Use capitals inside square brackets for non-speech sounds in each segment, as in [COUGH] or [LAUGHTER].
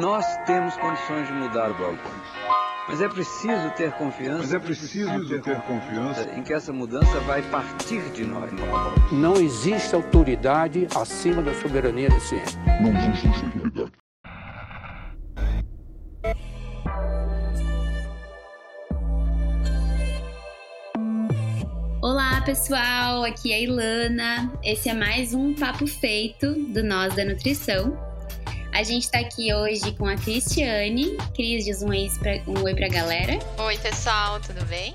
Nós temos condições de mudar o balcão. Mas é preciso ter confiança. Mas é preciso ter, ter confiança em que essa mudança vai partir de nós. Não existe autoridade acima da soberania da ciência. Não existe autoridade. Olá, pessoal. Aqui é a Ilana. Esse é mais um papo feito do Nós da Nutrição. A gente tá aqui hoje com a Cristiane. Cris, diz um, pra, um oi pra galera. Oi, pessoal, tudo bem?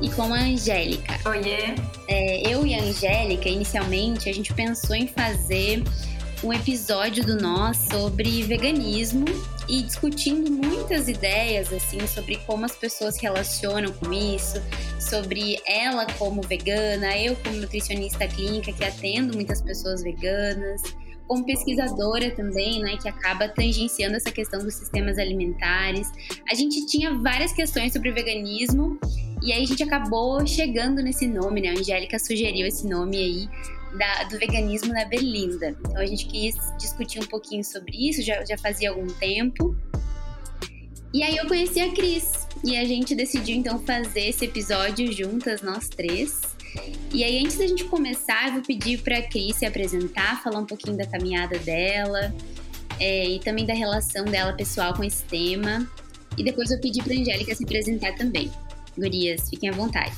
E com a Angélica. Oiê! É, eu e a Angélica, inicialmente, a gente pensou em fazer um episódio do Nós sobre veganismo e discutindo muitas ideias assim sobre como as pessoas se relacionam com isso, sobre ela como vegana, eu como nutricionista clínica que atendo muitas pessoas veganas como pesquisadora também, né, que acaba tangenciando essa questão dos sistemas alimentares. A gente tinha várias questões sobre veganismo e aí a gente acabou chegando nesse nome, né? A Angélica sugeriu esse nome aí da, do veganismo na Berlinda. Então a gente quis discutir um pouquinho sobre isso, já, já fazia algum tempo. E aí eu conheci a Cris e a gente decidiu então fazer esse episódio juntas, nós três. E aí, antes da gente começar, eu vou pedir para a Cris se apresentar, falar um pouquinho da caminhada dela é, e também da relação dela pessoal com esse tema. E depois eu pedi para a Angélica se apresentar também. Gurias, fiquem à vontade.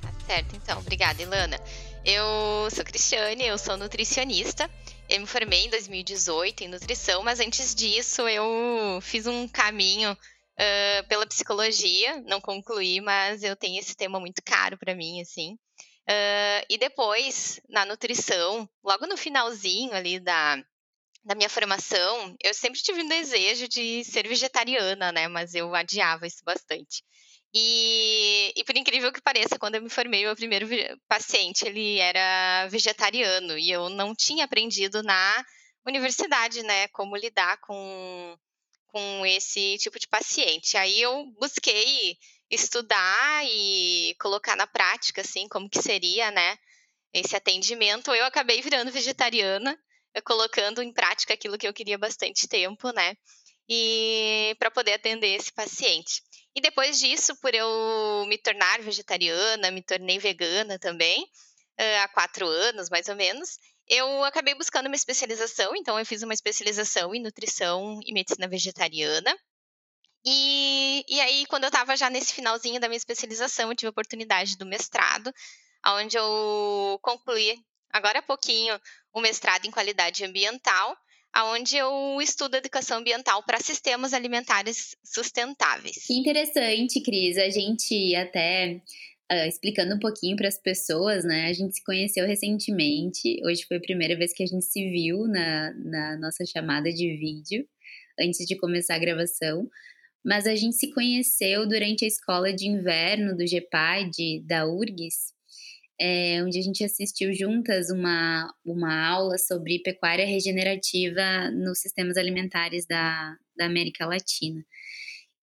Tá certo, então. Obrigada, Ilana. Eu sou Cristiane, eu sou nutricionista. Eu me formei em 2018 em nutrição, mas antes disso eu fiz um caminho uh, pela psicologia, não concluí, mas eu tenho esse tema muito caro para mim, assim. Uh, e depois, na nutrição, logo no finalzinho ali da, da minha formação, eu sempre tive um desejo de ser vegetariana, né? Mas eu adiava isso bastante. E, e, por incrível que pareça, quando eu me formei, o meu primeiro paciente ele era vegetariano e eu não tinha aprendido na universidade, né, como lidar com com esse tipo de paciente. Aí eu busquei estudar e colocar na prática, assim, como que seria, né, esse atendimento. Eu acabei virando vegetariana, colocando em prática aquilo que eu queria bastante tempo, né, e para poder atender esse paciente. E depois disso, por eu me tornar vegetariana, me tornei vegana também, há quatro anos, mais ou menos, eu acabei buscando uma especialização, então eu fiz uma especialização em nutrição e medicina vegetariana. E, e aí, quando eu estava já nesse finalzinho da minha especialização, eu tive a oportunidade do mestrado, onde eu concluí, agora há pouquinho, o mestrado em qualidade ambiental, onde eu estudo educação ambiental para sistemas alimentares sustentáveis. Que interessante, Cris. A gente até Uh, explicando um pouquinho para as pessoas, né? A gente se conheceu recentemente. Hoje foi a primeira vez que a gente se viu na, na nossa chamada de vídeo, antes de começar a gravação. Mas a gente se conheceu durante a escola de inverno do GEPAD, da URGS, é, onde a gente assistiu juntas uma, uma aula sobre pecuária regenerativa nos sistemas alimentares da, da América Latina.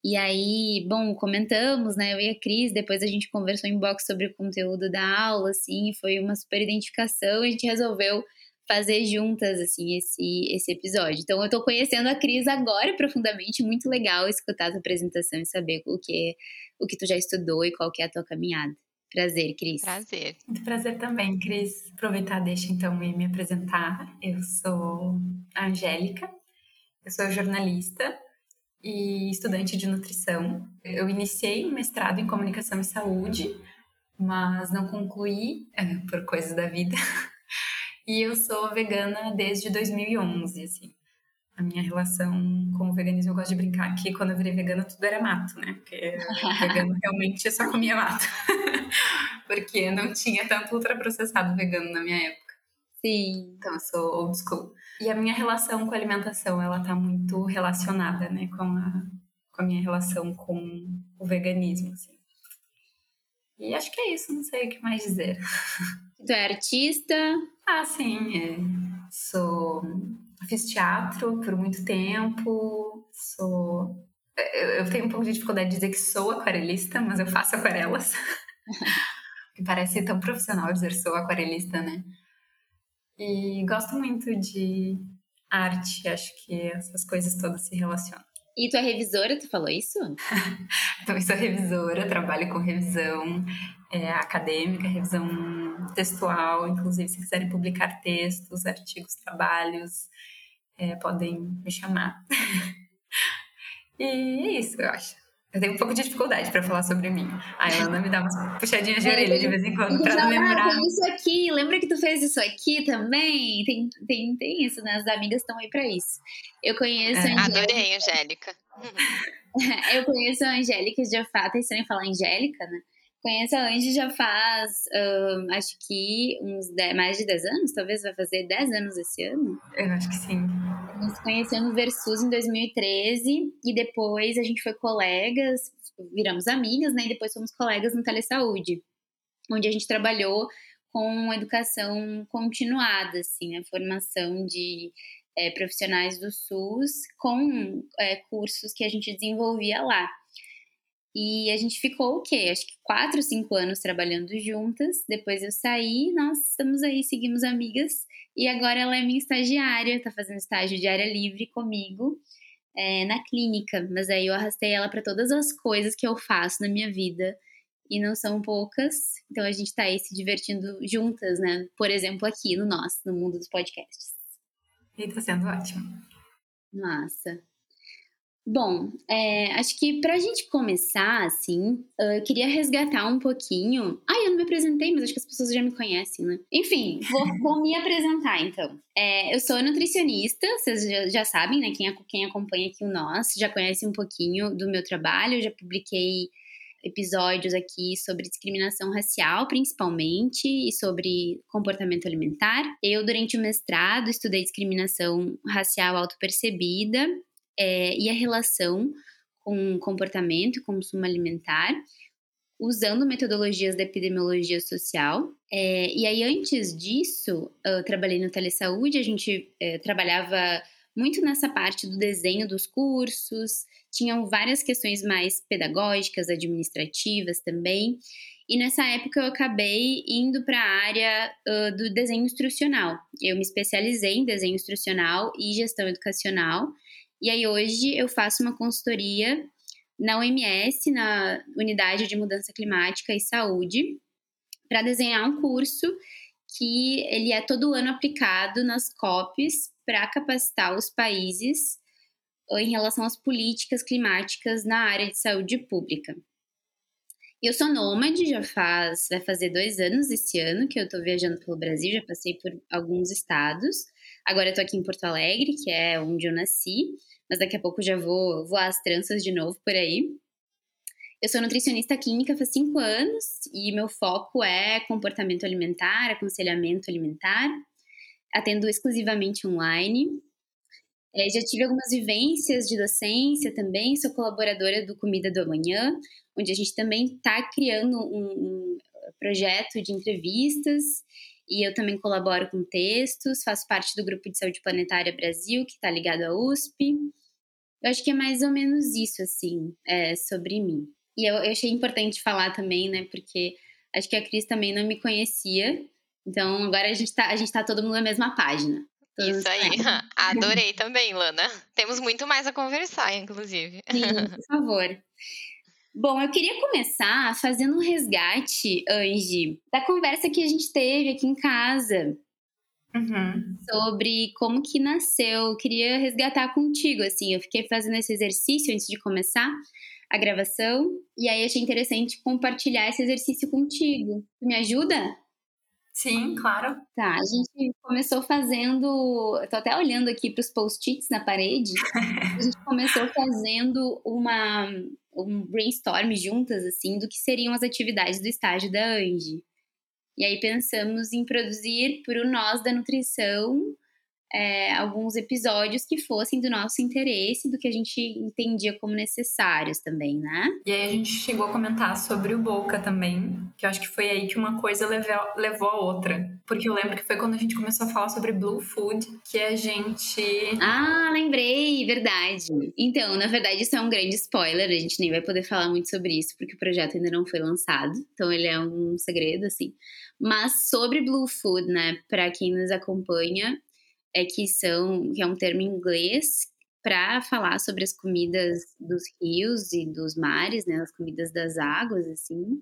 E aí, bom, comentamos, né? Eu e a Cris, depois a gente conversou em box sobre o conteúdo da aula, assim, foi uma super identificação, e a gente resolveu fazer juntas, assim, esse, esse episódio. Então, eu tô conhecendo a Cris agora profundamente, muito legal escutar a tua apresentação e saber o que, o que tu já estudou e qual que é a tua caminhada. Prazer, Cris. Prazer. Muito prazer também, Cris. Aproveitar, deixa então e me apresentar. Eu sou a Angélica, eu sou jornalista, e estudante de nutrição. Eu iniciei um mestrado em comunicação e saúde, mas não concluí é, por coisas da vida. [LAUGHS] E eu sou vegana desde 2011, assim. A minha relação com o veganismo, eu gosto de brincar que quando eu virei vegana tudo era mato, né? Porque [LAUGHS] vegano realmente só comia mato. [LAUGHS] Porque não tinha tanto ultraprocessado vegano na minha época. Sim. Então eu sou old school. E a minha relação com a alimentação, ela tá muito relacionada, né, com a, com a minha relação com o veganismo, assim. E acho que é isso, não sei o que mais dizer. Tu é artista? Ah, sim, é. Sou... Fiz teatro por muito tempo, sou... Eu tenho um pouco de dificuldade de dizer que sou aquarelista, mas eu faço aquarelas. [LAUGHS] que parece tão profissional dizer sou aquarelista, né? E gosto muito de arte. Acho que essas coisas todas se relacionam. E tu é revisora, tu falou isso? [LAUGHS] Também sou revisora, trabalho com revisão é, acadêmica, revisão textual. Inclusive, se quiserem publicar textos, artigos, trabalhos, é, podem me chamar. [LAUGHS] e é isso, eu acho. Eu tenho um pouco de dificuldade para falar sobre mim. A Ana me dá umas puxadinhas de é, orelha de vez em quando para não lembrar. Ah, isso aqui, lembra que tu fez isso aqui também? Tem, tem, tem isso, né? As amigas estão aí para isso. Eu conheço é. a Angélica. Adorei, Angélica. [LAUGHS] eu conheço a Angélica já faz, tá estranho falar Angélica, né? Conheço a Angie já faz, um, acho que uns 10, mais de 10 anos, talvez vai fazer 10 anos esse ano. Eu acho que sim. Se conheceu no Versus em 2013 e depois a gente foi colegas, viramos amigas, né? E depois fomos colegas no Telesaúde, onde a gente trabalhou com educação continuada, assim, a né? formação de é, profissionais do SUS com é, cursos que a gente desenvolvia lá. E a gente ficou o quê? Acho que quatro, cinco anos trabalhando juntas. Depois eu saí, nós estamos aí, seguimos amigas. E agora ela é minha estagiária, tá fazendo estágio de área livre comigo é, na clínica. Mas aí eu arrastei ela para todas as coisas que eu faço na minha vida. E não são poucas. Então a gente tá aí se divertindo juntas, né? Por exemplo, aqui no nosso, no mundo dos podcasts. E tá sendo ótimo. Massa. Bom, é, acho que para a gente começar, assim, eu queria resgatar um pouquinho. Ai, eu não me apresentei, mas acho que as pessoas já me conhecem, né? Enfim, vou, [LAUGHS] vou me apresentar então. É, eu sou nutricionista, vocês já, já, sabem, né? Quem, quem acompanha aqui o Nós já conhece um pouquinho do meu trabalho. Eu já publiquei episódios aqui sobre discriminação racial, principalmente, e sobre comportamento alimentar. Eu, durante o mestrado, estudei discriminação racial autopercebida é, e a relação com comportamento e consumo alimentar, usando metodologias da epidemiologia social. É, e aí, antes disso, eu trabalhei no Telesaúde, a gente é, trabalhava muito nessa parte do desenho dos cursos, tinham várias questões mais pedagógicas, administrativas também. E nessa época eu acabei indo para a área uh, do desenho instrucional. Eu me especializei em desenho instrucional e gestão educacional. E aí hoje eu faço uma consultoria na OMS, na Unidade de Mudança Climática e Saúde, para desenhar um curso que ele é todo ano aplicado nas COPs para capacitar os países em relação às políticas climáticas na área de saúde pública. Eu sou nômade, já faz, vai fazer dois anos esse ano que eu estou viajando pelo Brasil, já passei por alguns estados. Agora eu tô aqui em Porto Alegre, que é onde eu nasci, mas daqui a pouco já vou voar as tranças de novo por aí. Eu sou nutricionista clínica faz cinco anos e meu foco é comportamento alimentar, aconselhamento alimentar. Atendo exclusivamente online. É, já tive algumas vivências de docência também, sou colaboradora do Comida do Amanhã, onde a gente também está criando um, um projeto de entrevistas e eu também colaboro com textos, faço parte do Grupo de Saúde Planetária Brasil, que está ligado à USP. Eu acho que é mais ou menos isso, assim, é, sobre mim. E eu, eu achei importante falar também, né, porque acho que a Cris também não me conhecia, então agora a gente tá, a gente tá todo mundo na mesma página. Isso aí, [LAUGHS] adorei também, Lana. Temos muito mais a conversar, inclusive. Sim, por favor. Bom, eu queria começar fazendo um resgate, Angie, da conversa que a gente teve aqui em casa. Uhum. Sobre como que nasceu. Eu queria resgatar contigo, assim. Eu fiquei fazendo esse exercício antes de começar a gravação. E aí achei interessante compartilhar esse exercício contigo. Tu me ajuda? Sim, claro. Tá, a gente começou fazendo. Tô até olhando aqui para os post-its na parede. a gente começou fazendo uma, um brainstorm juntas, assim, do que seriam as atividades do estágio da Angie. E aí pensamos em produzir para o Nós da Nutrição é, alguns episódios que fossem do nosso interesse, do que a gente entendia como necessários também, né? E aí a gente chegou a comentar sobre o Boca também, que eu acho que foi aí que uma coisa levou, levou a outra. Porque eu lembro que foi quando a gente começou a falar sobre Blue Food que a gente. Ah, lembrei, verdade. Então, na verdade, isso é um grande spoiler, a gente nem vai poder falar muito sobre isso, porque o projeto ainda não foi lançado, então ele é um segredo, assim. Mas sobre Blue Food, né, para quem nos acompanha, é que são que é um termo em inglês para falar sobre as comidas dos rios e dos mares, né, as comidas das águas, assim,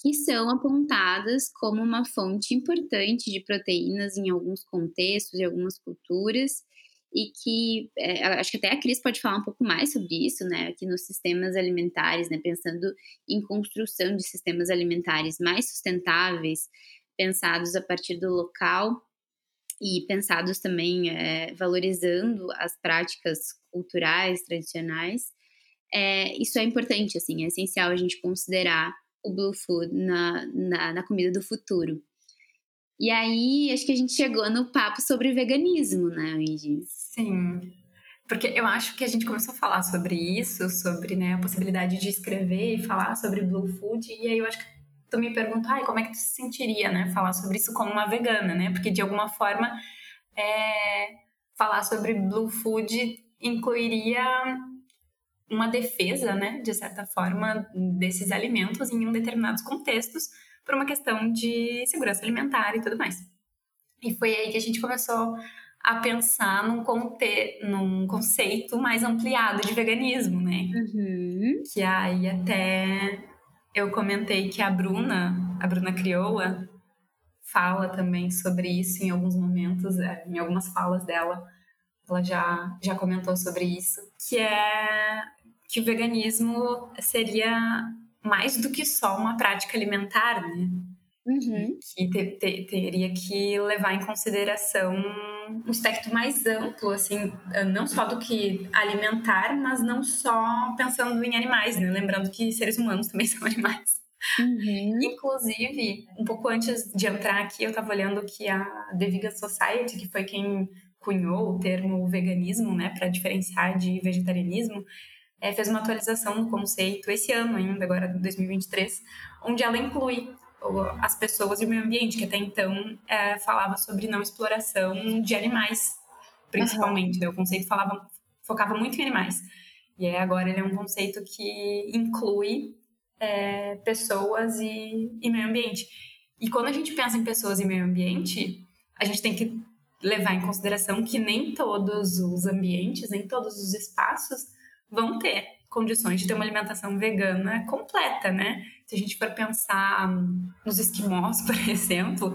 que são apontadas como uma fonte importante de proteínas em alguns contextos e algumas culturas, e que é, acho que até a Cris pode falar um pouco mais sobre isso, né, aqui nos sistemas alimentares, né, pensando em construção de sistemas alimentares mais sustentáveis, pensados a partir do local e pensados também é, valorizando as práticas culturais tradicionais, é, isso é importante, assim, é essencial a gente considerar o Blue Food na, na, na, comida do futuro. E aí, acho que a gente chegou no papo sobre veganismo, né, Luigi? Sim, porque eu acho que a gente começou a falar sobre isso, sobre né, a possibilidade de escrever e falar sobre Blue Food, e aí eu acho que tu me perguntou, ai, como é que tu se sentiria, né, falar sobre isso como uma vegana, né? Porque de alguma forma é, falar sobre blue food incluiria uma defesa, né, de certa forma, desses alimentos em um determinados contextos por uma questão de segurança alimentar e tudo mais. E foi aí que a gente começou a pensar num, conte num conceito mais ampliado de veganismo, né? Uhum. Que aí até eu comentei que a Bruna, a Bruna Crioula, fala também sobre isso em alguns momentos, é, em algumas falas dela, ela já, já comentou sobre isso, que é que o veganismo seria mais do que só uma prática alimentar, né? Uhum. Que te, te, teria que levar em consideração um aspecto mais amplo, assim, não só do que alimentar, mas não só pensando em animais, né? Lembrando que seres humanos também [LAUGHS] são animais. Uhum. Inclusive, um pouco antes de entrar aqui, eu estava olhando que a The Vegan Society, que foi quem cunhou o termo veganismo, né, para diferenciar de vegetarianismo, é, fez uma atualização do conceito esse ano ainda, agora 2023, onde ela inclui as pessoas e o meio ambiente, que até então é, falava sobre não exploração de animais, principalmente. Uhum. Né? O conceito falava, focava muito em animais. E aí agora ele é um conceito que inclui é, pessoas e, e meio ambiente. E quando a gente pensa em pessoas e meio ambiente, a gente tem que levar em consideração que nem todos os ambientes, nem todos os espaços vão ter condições de ter uma alimentação vegana completa, né? Se a gente for pensar nos esquimós, [LAUGHS] por exemplo,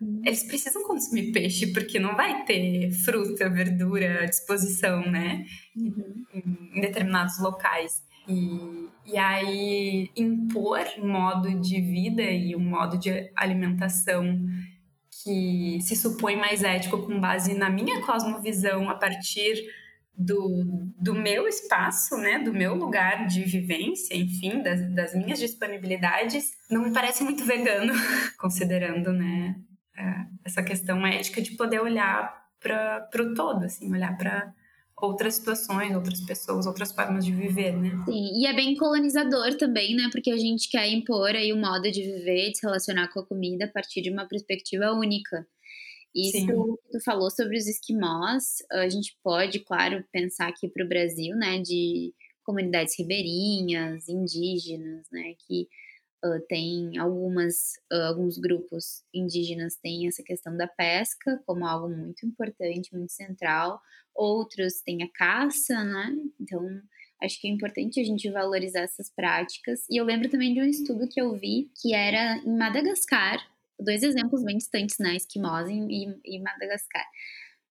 uhum. eles precisam consumir peixe porque não vai ter fruta, verdura à disposição, né? Uhum. Em determinados locais. E, e aí impor um modo de vida e um modo de alimentação que se supõe mais ético com base na minha cosmovisão a partir do, do meu espaço, né, do meu lugar de vivência, enfim, das, das minhas disponibilidades, não me parece muito vegano, [LAUGHS] considerando, né, é, essa questão ética de poder olhar para o todo, assim, olhar para outras situações, outras pessoas, outras formas de viver, né? Sim, e é bem colonizador também, né? Porque a gente quer impor aí o modo de viver, de se relacionar com a comida a partir de uma perspectiva única. Isso Sim. que tu falou sobre os esquimós, a gente pode, claro, pensar aqui para o Brasil, né, de comunidades ribeirinhas, indígenas, né, que uh, tem algumas, uh, alguns grupos indígenas têm essa questão da pesca como algo muito importante, muito central, outros têm a caça, né? Então, acho que é importante a gente valorizar essas práticas. E eu lembro também de um estudo que eu vi que era em Madagascar, dois exemplos bem distantes, né? Esquimós e, e Madagascar.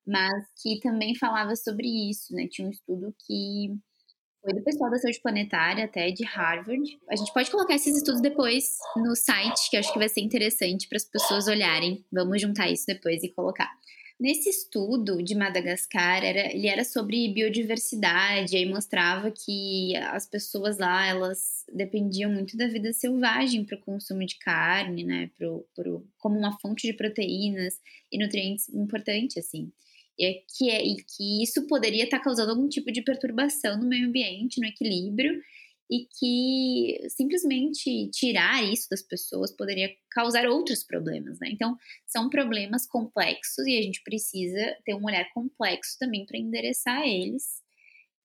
Mas que também falava sobre isso, né? Tinha um estudo que foi do pessoal da saúde planetária, até de Harvard. A gente pode colocar esses estudos depois no site, que acho que vai ser interessante para as pessoas olharem. Vamos juntar isso depois e colocar. Nesse estudo de Madagascar, era, ele era sobre biodiversidade, aí mostrava que as pessoas lá, elas dependiam muito da vida selvagem para o consumo de carne, né, pro, pro, como uma fonte de proteínas e nutrientes importante, assim. E, é que, é, e que isso poderia estar tá causando algum tipo de perturbação no meio ambiente, no equilíbrio, e que simplesmente tirar isso das pessoas poderia causar outros problemas, né? Então, são problemas complexos e a gente precisa ter um olhar complexo também para endereçar eles.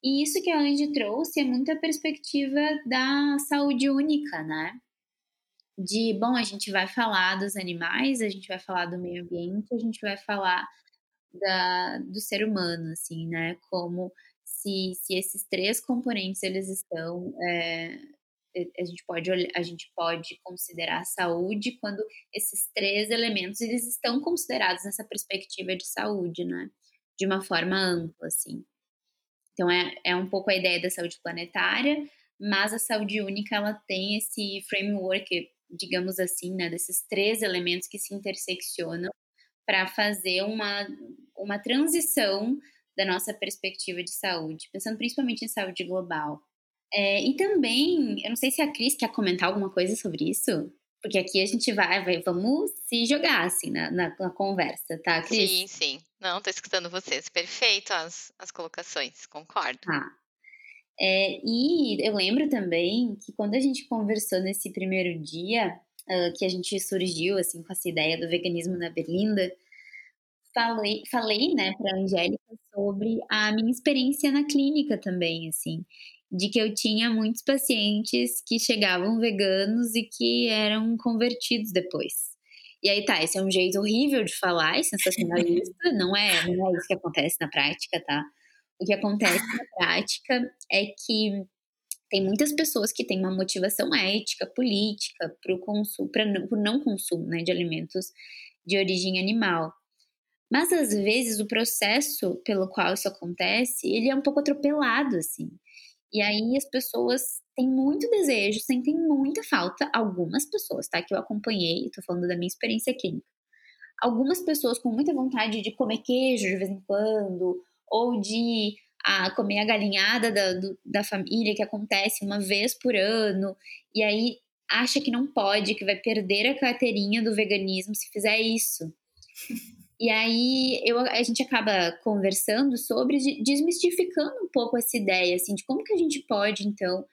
E isso que a Angie trouxe é muito a perspectiva da saúde única, né? De, bom, a gente vai falar dos animais, a gente vai falar do meio ambiente, a gente vai falar da, do ser humano, assim, né? Como se, se esses três componentes eles estão é, a gente pode a gente pode considerar a saúde quando esses três elementos eles estão considerados nessa perspectiva de saúde, né? De uma forma ampla, assim. Então é, é um pouco a ideia da saúde planetária, mas a saúde única ela tem esse framework, digamos assim, né? Desses três elementos que se interseccionam para fazer uma uma transição da nossa perspectiva de saúde, pensando principalmente em saúde global. É, e também, eu não sei se a Cris quer comentar alguma coisa sobre isso, porque aqui a gente vai, vai vamos se jogar assim na, na, na conversa, tá, Cris? Sim, sim. Não, tô escutando vocês. Perfeito as, as colocações, concordo. Tá. É, e eu lembro também que quando a gente conversou nesse primeiro dia, uh, que a gente surgiu assim com essa ideia do veganismo na Berlinda, falei, falei né, para a Angélica sobre a minha experiência na clínica também, assim de que eu tinha muitos pacientes que chegavam veganos e que eram convertidos depois. E aí tá, esse é um jeito horrível de falar, é sensacionalista, [LAUGHS] não é, não é isso que acontece na prática, tá? O que acontece na prática é que tem muitas pessoas que têm uma motivação ética, política, para o consumo, para não, não consumo né, de alimentos de origem animal. Mas às vezes o processo pelo qual isso acontece, ele é um pouco atropelado, assim. E aí as pessoas têm muito desejo, sentem muita falta, algumas pessoas, tá? Que eu acompanhei, tô falando da minha experiência clínica. Algumas pessoas com muita vontade de comer queijo de vez em quando, ou de ah, comer a galinhada da, do, da família, que acontece uma vez por ano, e aí acha que não pode, que vai perder a carteirinha do veganismo se fizer isso. E aí eu, a gente acaba conversando sobre, desmistificando um pouco essa ideia, assim, de como que a gente pode, então,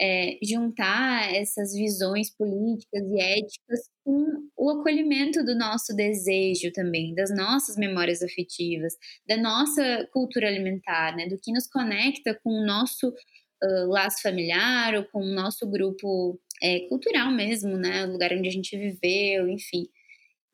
é, juntar essas visões políticas e éticas com o acolhimento do nosso desejo também, das nossas memórias afetivas, da nossa cultura alimentar, né, do que nos conecta com o nosso uh, laço familiar ou com o nosso grupo é, cultural mesmo, né, o lugar onde a gente viveu, enfim.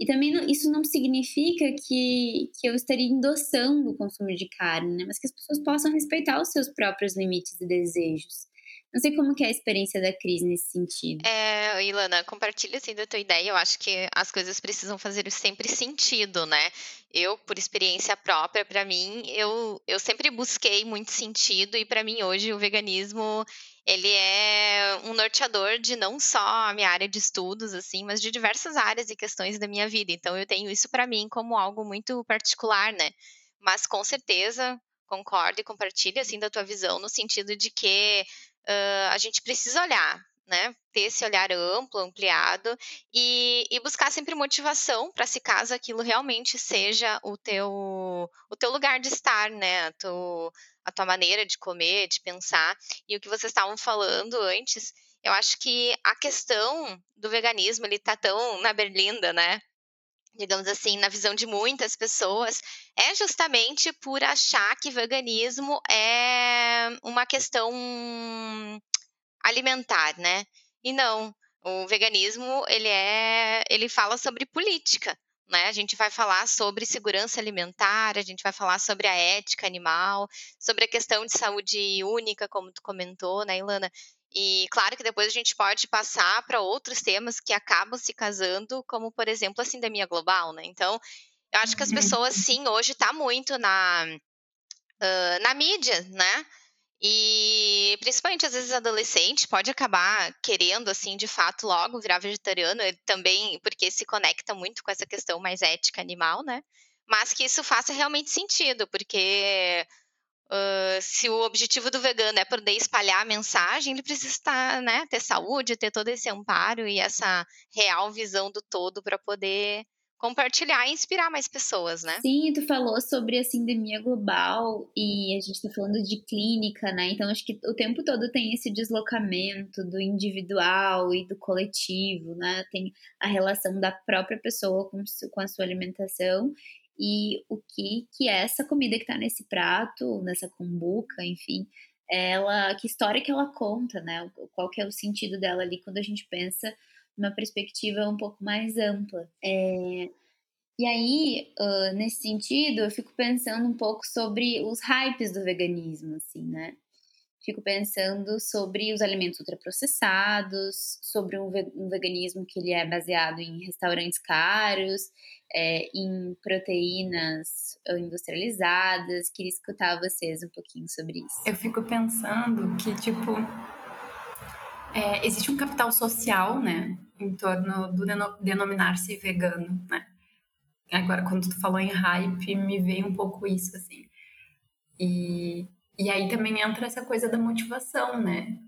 E também não, isso não significa que, que eu estaria endossando o consumo de carne, né? Mas que as pessoas possam respeitar os seus próprios limites e desejos. Não sei como que é a experiência da Cris nesse sentido. É, Ilana, compartilha assim da tua ideia. Eu acho que as coisas precisam fazer sempre sentido, né? Eu, por experiência própria, para mim, eu, eu sempre busquei muito sentido e para mim hoje o veganismo ele é um norteador de não só a minha área de estudos, assim, mas de diversas áreas e questões da minha vida. Então, eu tenho isso para mim como algo muito particular, né? Mas com certeza concordo e compartilho assim da tua visão no sentido de que uh, a gente precisa olhar né, ter esse olhar amplo, ampliado e, e buscar sempre motivação para se caso aquilo realmente seja o teu o teu lugar de estar, né, a, a tua maneira de comer, de pensar. E o que vocês estavam falando antes, eu acho que a questão do veganismo ele tá tão na berlinda, né, digamos assim, na visão de muitas pessoas, é justamente por achar que veganismo é uma questão alimentar, né? E não, o veganismo, ele é, ele fala sobre política, né? A gente vai falar sobre segurança alimentar, a gente vai falar sobre a ética animal, sobre a questão de saúde única, como tu comentou, né, Ilana? E claro que depois a gente pode passar para outros temas que acabam se casando, como por exemplo a sindemia global, né? Então, eu acho que as uhum. pessoas sim hoje está muito na uh, na mídia, né? E principalmente às vezes adolescente pode acabar querendo assim, de fato, logo virar vegetariano, também porque se conecta muito com essa questão mais ética animal, né? Mas que isso faça realmente sentido, porque uh, se o objetivo do vegano é poder espalhar a mensagem, ele precisa estar, né, ter saúde, ter todo esse amparo e essa real visão do todo para poder compartilhar e inspirar mais pessoas, né? Sim, tu falou sobre a sindemia global e a gente tá falando de clínica, né? Então acho que o tempo todo tem esse deslocamento do individual e do coletivo, né? Tem a relação da própria pessoa com, com a sua alimentação e o que que é essa comida que tá nesse prato, nessa cumbuca, enfim, ela, que história que ela conta, né? Qual que é o sentido dela ali quando a gente pensa uma perspectiva um pouco mais ampla. É, E aí, uh, nesse sentido, eu fico pensando um pouco sobre os hypes do veganismo, assim, né? Fico pensando sobre os alimentos ultraprocessados, sobre um, um veganismo que ele é baseado em restaurantes caros, é, em proteínas industrializadas. Queria escutar vocês um pouquinho sobre isso. Eu fico pensando que, tipo, é, existe um capital social, né, em torno do denominar-se vegano, né? Agora, quando tu falou em hype, me veio um pouco isso, assim. E, e aí também entra essa coisa da motivação, né?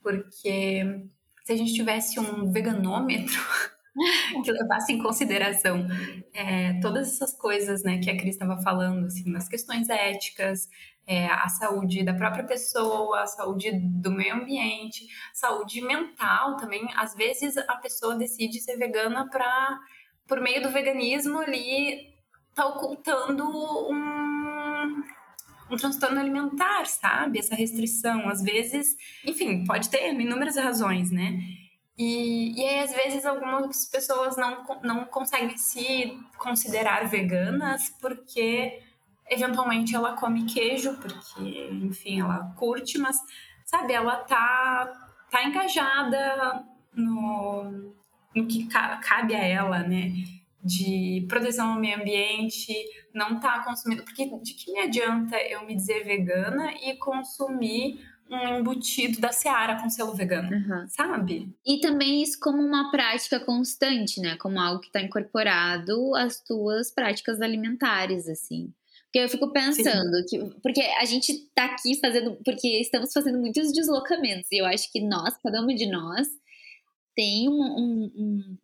Porque se a gente tivesse um veganômetro [LAUGHS] [LAUGHS] que levasse em consideração é, todas essas coisas, né, que a Cris estava falando, assim, nas questões éticas, é, a saúde da própria pessoa, a saúde do meio ambiente, saúde mental também. Às vezes a pessoa decide ser vegana para por meio do veganismo ali tá ocultando um, um transtorno alimentar, sabe? Essa restrição, às vezes, enfim, pode ter inúmeras razões, né? E, e aí, às vezes, algumas pessoas não, não conseguem se considerar veganas porque, eventualmente, ela come queijo, porque, enfim, ela curte, mas, sabe, ela tá, tá engajada no, no que cabe a ela, né? De proteção ao meio ambiente, não tá consumindo. Porque de que me adianta eu me dizer vegana e consumir um embutido da Seara com selo vegano, uhum. sabe? E também isso como uma prática constante, né? Como algo que está incorporado às tuas práticas alimentares, assim. Porque eu fico pensando Sim. que. Porque a gente tá aqui fazendo. Porque estamos fazendo muitos deslocamentos. E eu acho que nós, cada um de nós, tem um, um, um,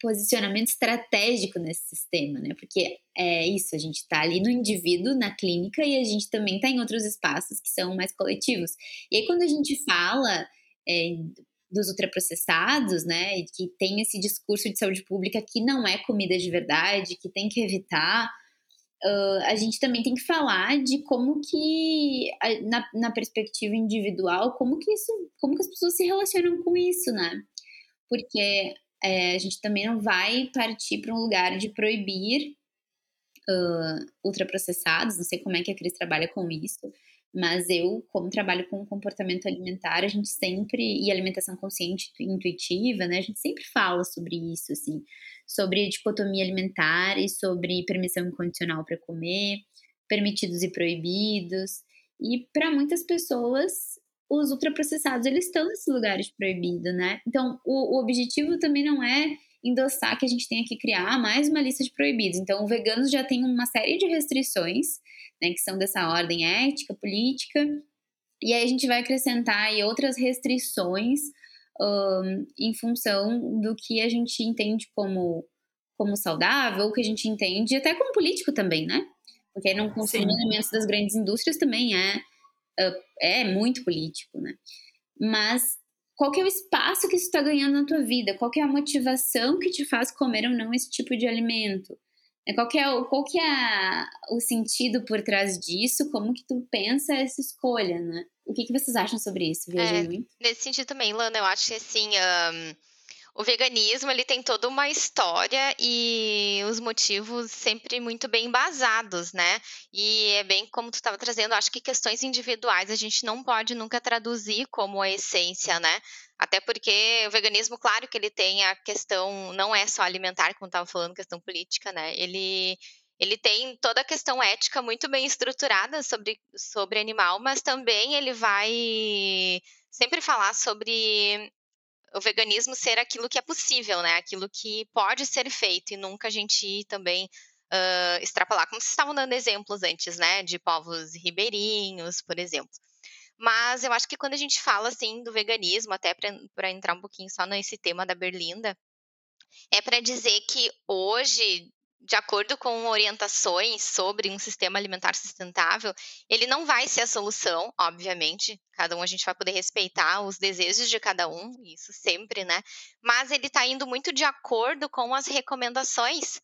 posicionamento estratégico nesse sistema, né? Porque é isso, a gente está ali no indivíduo, na clínica, e a gente também está em outros espaços que são mais coletivos. E aí, quando a gente fala é, dos ultraprocessados, né, que tem esse discurso de saúde pública que não é comida de verdade, que tem que evitar, uh, a gente também tem que falar de como que, na, na perspectiva individual, como que isso, como que as pessoas se relacionam com isso, né? porque é, a gente também não vai partir para um lugar de proibir uh, ultraprocessados, não sei como é que a Cris trabalha com isso, mas eu, como trabalho com comportamento alimentar, a gente sempre, e alimentação consciente e intuitiva, né, a gente sempre fala sobre isso, assim, sobre dicotomia alimentar e sobre permissão incondicional para comer, permitidos e proibidos, e para muitas pessoas os ultraprocessados, eles estão nesses lugares proibidos, né? Então, o, o, objetivo também não é endossar que a gente tenha que criar mais uma lista de proibidos. Então, o veganos já tem uma série de restrições, né, que são dessa ordem ética, política, e aí a gente vai acrescentar aí outras restrições um, em função do que a gente entende como, como saudável, o que a gente entende até como político também, né? Porque não consumir alimentos das grandes indústrias também é é muito político, né? Mas qual que é o espaço que isso está ganhando na tua vida? Qual que é a motivação que te faz comer ou não esse tipo de alimento? É, qual que é, o, qual que é o sentido por trás disso? Como que tu pensa essa escolha, né? O que, que vocês acham sobre isso, Viajando? É, nesse sentido também, Lana, eu acho que assim... Um o veganismo ele tem toda uma história e os motivos sempre muito bem embasados, né? E é bem como tu estava trazendo, acho que questões individuais a gente não pode nunca traduzir como a essência, né? Até porque o veganismo, claro que ele tem a questão, não é só alimentar, como estava falando, questão política, né? Ele ele tem toda a questão ética muito bem estruturada sobre, sobre animal, mas também ele vai sempre falar sobre o veganismo ser aquilo que é possível, né? Aquilo que pode ser feito e nunca a gente também uh, extrapolar, como vocês estavam dando exemplos antes, né? De povos ribeirinhos, por exemplo. Mas eu acho que quando a gente fala assim do veganismo, até para entrar um pouquinho só nesse tema da Berlinda, é para dizer que hoje de acordo com orientações sobre um sistema alimentar sustentável, ele não vai ser a solução, obviamente. Cada um a gente vai poder respeitar os desejos de cada um, isso sempre, né? Mas ele está indo muito de acordo com as recomendações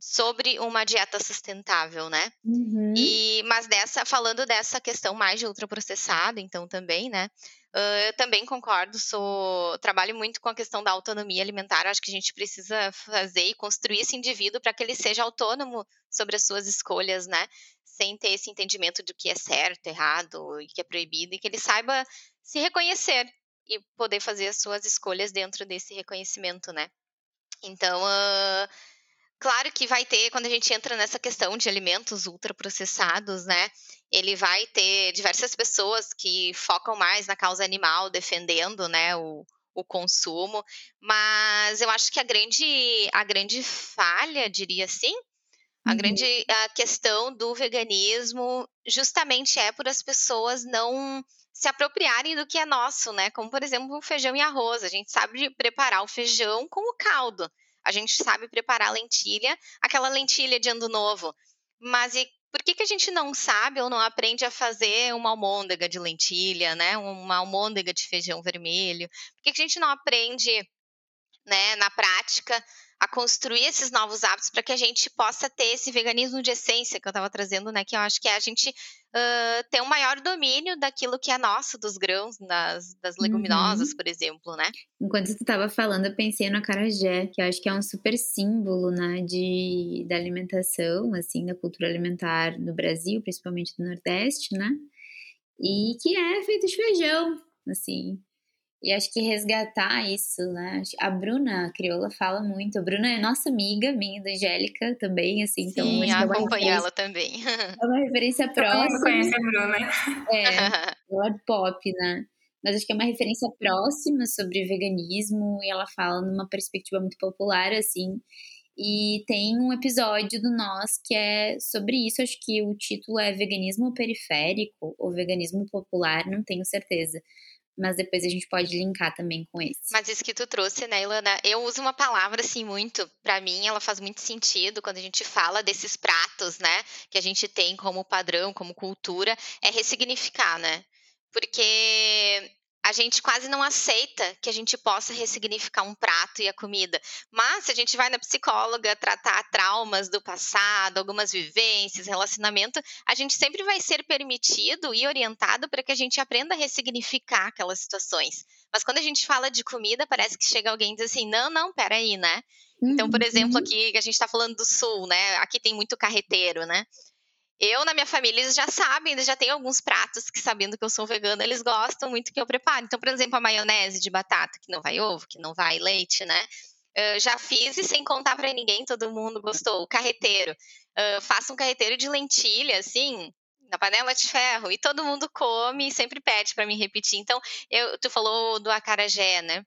sobre uma dieta sustentável, né? Uhum. E mas dessa falando dessa questão mais de ultraprocessado, então também, né? Uh, eu também concordo, sou trabalho muito com a questão da autonomia alimentar. acho que a gente precisa fazer e construir esse indivíduo para que ele seja autônomo sobre as suas escolhas, né? Sem ter esse entendimento do que é certo, errado e que é proibido, e que ele saiba se reconhecer e poder fazer as suas escolhas dentro desse reconhecimento, né? Então, uh, Claro que vai ter, quando a gente entra nessa questão de alimentos ultraprocessados, né? Ele vai ter diversas pessoas que focam mais na causa animal, defendendo, né, o, o consumo. Mas eu acho que a grande, a grande falha, diria assim, a uhum. grande a questão do veganismo justamente é por as pessoas não se apropriarem do que é nosso, né? Como, por exemplo, o feijão e arroz. A gente sabe preparar o feijão com o caldo. A gente sabe preparar lentilha, aquela lentilha de ano novo. Mas e por que, que a gente não sabe ou não aprende a fazer uma almôndega de lentilha, né? Uma almôndega de feijão vermelho? Por que, que a gente não aprende, né, na prática, a construir esses novos hábitos para que a gente possa ter esse veganismo de essência que eu estava trazendo, né? Que eu acho que é a gente uh, ter um maior domínio daquilo que é nosso, dos grãos, das, das leguminosas, uhum. por exemplo, né? Enquanto tu estava falando, eu pensei no acarajé, que eu acho que é um super símbolo, né, de, da alimentação, assim, da cultura alimentar no Brasil, principalmente do Nordeste, né? E que é feito de feijão, assim. E acho que resgatar isso, né? A Bruna a Crioula fala muito. A Bruna é nossa amiga, minha da Angélica também, assim. Então, Sim, eu acompanho ela também. [LAUGHS] É uma referência próxima. Mundo conhece a Bruna. É, [LAUGHS] ela é pop, né? Mas acho que é uma referência próxima sobre veganismo e ela fala numa perspectiva muito popular, assim. E tem um episódio do Nós que é sobre isso. Acho que o título é Veganismo Periférico ou Veganismo Popular, não tenho certeza mas depois a gente pode linkar também com esse. Mas isso que tu trouxe, né, Ilana? Eu uso uma palavra assim muito, para mim ela faz muito sentido quando a gente fala desses pratos, né, que a gente tem como padrão, como cultura, é ressignificar, né? Porque a gente quase não aceita que a gente possa ressignificar um prato e a comida. Mas se a gente vai na psicóloga tratar traumas do passado, algumas vivências, relacionamento, a gente sempre vai ser permitido e orientado para que a gente aprenda a ressignificar aquelas situações. Mas quando a gente fala de comida, parece que chega alguém e diz assim: não, não, peraí, né? Então, por exemplo, uhum. aqui a gente está falando do sul, né? Aqui tem muito carreteiro, né? Eu, na minha família, eles já sabem, eles já têm alguns pratos que, sabendo que eu sou vegana, eles gostam muito que eu prepare. Então, por exemplo, a maionese de batata, que não vai ovo, que não vai leite, né? Uh, já fiz e sem contar para ninguém, todo mundo gostou. O carreteiro. Uh, faço um carreteiro de lentilha, assim, na panela de ferro, e todo mundo come e sempre pede para me repetir. Então, eu, tu falou do acarajé, né?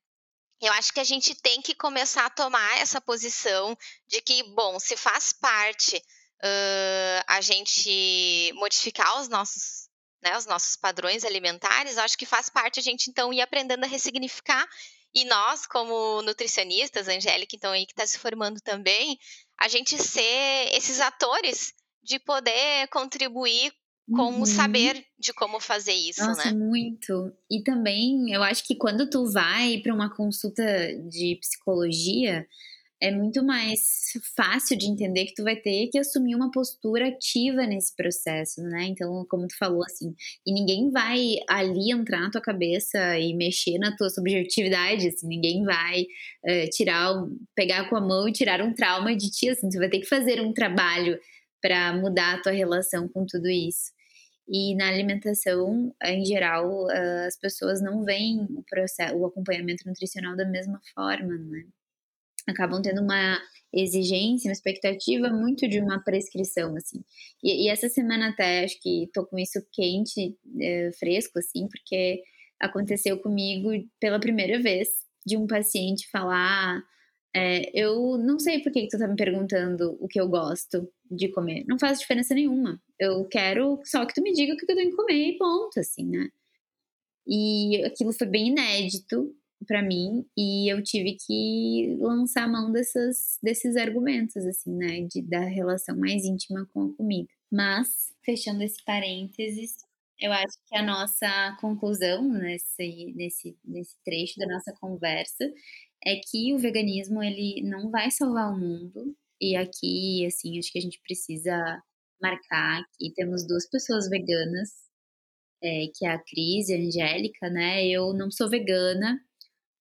Eu acho que a gente tem que começar a tomar essa posição de que, bom, se faz parte uh, a gente modificar os nossos, né, os nossos padrões alimentares, acho que faz parte a gente então ir aprendendo a ressignificar. E nós, como nutricionistas, Angélica, então aí que está se formando também, a gente ser esses atores de poder contribuir com uhum. o saber de como fazer isso, Nossa, né? muito. E também, eu acho que quando tu vai para uma consulta de psicologia, é muito mais fácil de entender que tu vai ter que assumir uma postura ativa nesse processo, né? Então, como tu falou, assim, e ninguém vai ali entrar na tua cabeça e mexer na tua subjetividade, assim, ninguém vai uh, tirar, pegar com a mão e tirar um trauma de ti, assim, tu vai ter que fazer um trabalho para mudar a tua relação com tudo isso. E na alimentação, em geral, uh, as pessoas não veem o, processo, o acompanhamento nutricional da mesma forma, né? Acabam tendo uma exigência, uma expectativa muito de uma prescrição, assim. E, e essa semana até, acho que tô com isso quente, é, fresco, assim, porque aconteceu comigo pela primeira vez de um paciente falar é, eu não sei por que, tu tá me perguntando o que eu gosto de comer. Não faz diferença nenhuma. Eu quero só que tu me diga o que eu tenho que comer e ponto, assim, né? E aquilo foi bem inédito para mim e eu tive que lançar mão dessas, desses argumentos, assim, né, de, da relação mais íntima com a comida. Mas, fechando esse parênteses, eu acho que a nossa conclusão nesse, nesse, nesse trecho da nossa conversa é que o veganismo, ele não vai salvar o mundo, e aqui, assim, acho que a gente precisa marcar que temos duas pessoas veganas é, que é a Cris e a Angélica, né? Eu não sou vegana,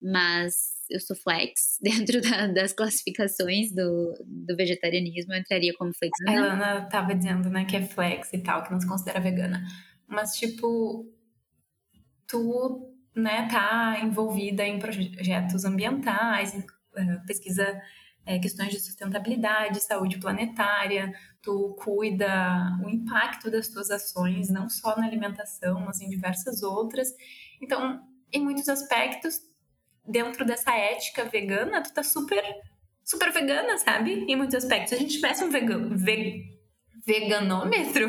mas eu sou flex. [LAUGHS] Dentro da, das classificações do, do vegetarianismo, eu entraria como flex. A Ilana tava dizendo, né, que é flex e tal, que não se considera vegana. Mas, tipo, tu, né, tá envolvida em projetos ambientais, eh, pesquisa é, questões de sustentabilidade, saúde planetária, tu cuida o impacto das tuas ações, não só na alimentação, mas em diversas outras. Então, em muitos aspectos, dentro dessa ética vegana, tu tá super, super vegana, sabe? Em muitos aspectos. Se a gente tivesse um vegan, ve, veganômetro,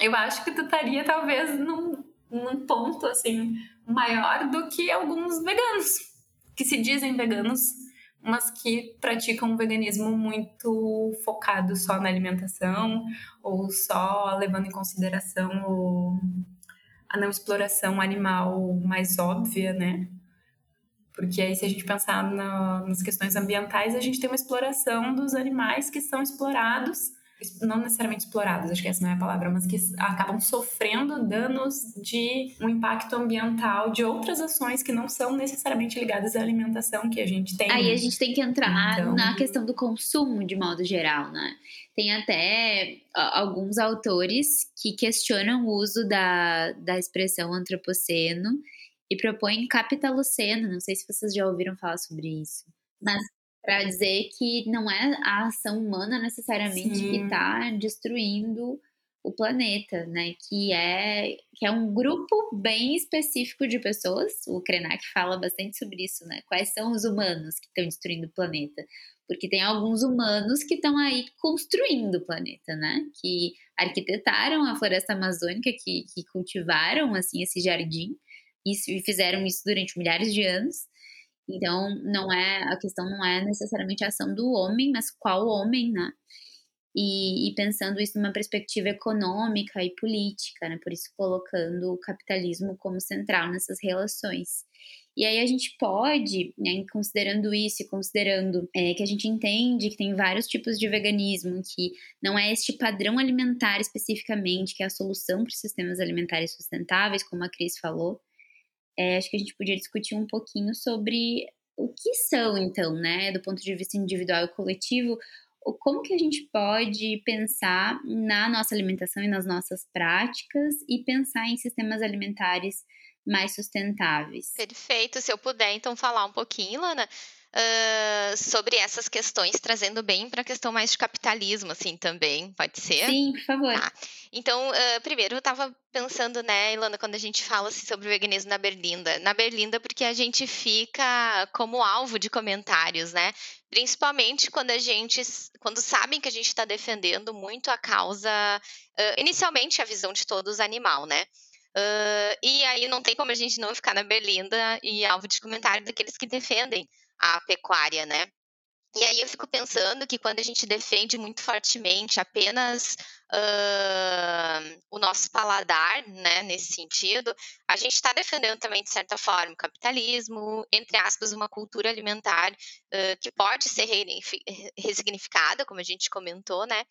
eu acho que tu estaria talvez num, num ponto, assim, maior do que alguns veganos, que se dizem veganos mas que praticam um veganismo muito focado só na alimentação ou só levando em consideração o, a não exploração animal mais óbvia, né? Porque aí, se a gente pensar na, nas questões ambientais, a gente tem uma exploração dos animais que são explorados não necessariamente explorados, acho que essa não é a palavra, mas que acabam sofrendo danos de um impacto ambiental de outras ações que não são necessariamente ligadas à alimentação que a gente tem. Aí a gente tem que entrar então... na questão do consumo de modo geral, né? Tem até alguns autores que questionam o uso da, da expressão antropoceno e propõem capitaloceno. Não sei se vocês já ouviram falar sobre isso. Mas para dizer que não é a ação humana necessariamente Sim. que está destruindo o planeta, né? Que é que é um grupo bem específico de pessoas. O Krenak fala bastante sobre isso, né? Quais são os humanos que estão destruindo o planeta? Porque tem alguns humanos que estão aí construindo o planeta, né? Que arquitetaram a floresta amazônica, que, que cultivaram assim esse jardim e fizeram isso durante milhares de anos então, não é a questão não é necessariamente a ação do homem, mas qual homem, né? E, e, pensando isso numa perspectiva econômica e política, né? Por isso colocando o capitalismo como central nessas relações. E aí a gente pode, né, considerando isso e considerando é, que a gente entende que tem vários tipos de veganismo, que não é este padrão alimentar especificamente que é a solução para os sistemas alimentares sustentáveis, como a Cris falou, é, acho que a gente podia discutir um pouquinho sobre o que são, então, né, do ponto de vista individual e coletivo, como que a gente pode pensar na nossa alimentação e nas nossas práticas e pensar em sistemas alimentares mais sustentáveis. Perfeito. Se eu puder, então, falar um pouquinho, Lana, uh, sobre essas questões, trazendo bem para a questão mais de capitalismo, assim, também, pode ser? Sim, por favor. Tá. Então, uh, primeiro, eu estava pensando, né, Ilana, quando a gente fala assim, sobre o veganismo na Berlinda. Na Berlinda, porque a gente fica como alvo de comentários, né? Principalmente quando a gente, quando sabem que a gente está defendendo muito a causa, uh, inicialmente a visão de todos animal, né? Uh, e aí não tem como a gente não ficar na Berlinda e alvo de comentário daqueles que defendem a pecuária, né? E aí eu fico pensando que quando a gente defende muito fortemente apenas uh, o nosso paladar, né, nesse sentido, a gente está defendendo também, de certa forma, o capitalismo, entre aspas, uma cultura alimentar uh, que pode ser resignificada, como a gente comentou, né?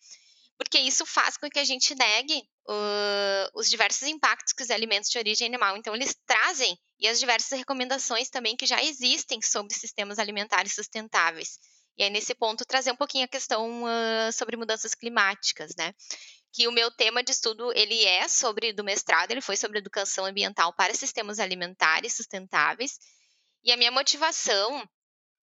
Porque isso faz com que a gente negue uh, os diversos impactos que os alimentos de origem animal. Então, eles trazem e as diversas recomendações também que já existem sobre sistemas alimentares sustentáveis. E aí, nesse ponto, trazer um pouquinho a questão uh, sobre mudanças climáticas, né? Que o meu tema de estudo, ele é sobre, do mestrado, ele foi sobre educação ambiental para sistemas alimentares sustentáveis. E a minha motivação,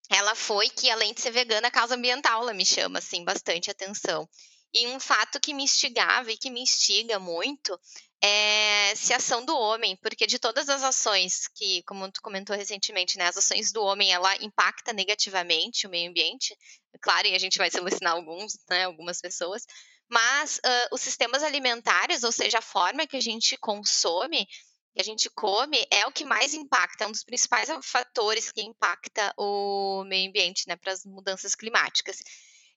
ela foi que, além de ser vegana, a causa ambiental, ela me chama, assim, bastante atenção. E um fato que me instigava e que me instiga muito é se a ação do homem, porque de todas as ações que, como tu comentou recentemente, né, as ações do homem, ela impacta negativamente o meio ambiente, claro, e a gente vai selecionar alguns, né, algumas pessoas, mas uh, os sistemas alimentares, ou seja, a forma que a gente consome, que a gente come, é o que mais impacta, é um dos principais fatores que impacta o meio ambiente, né, para as mudanças climáticas.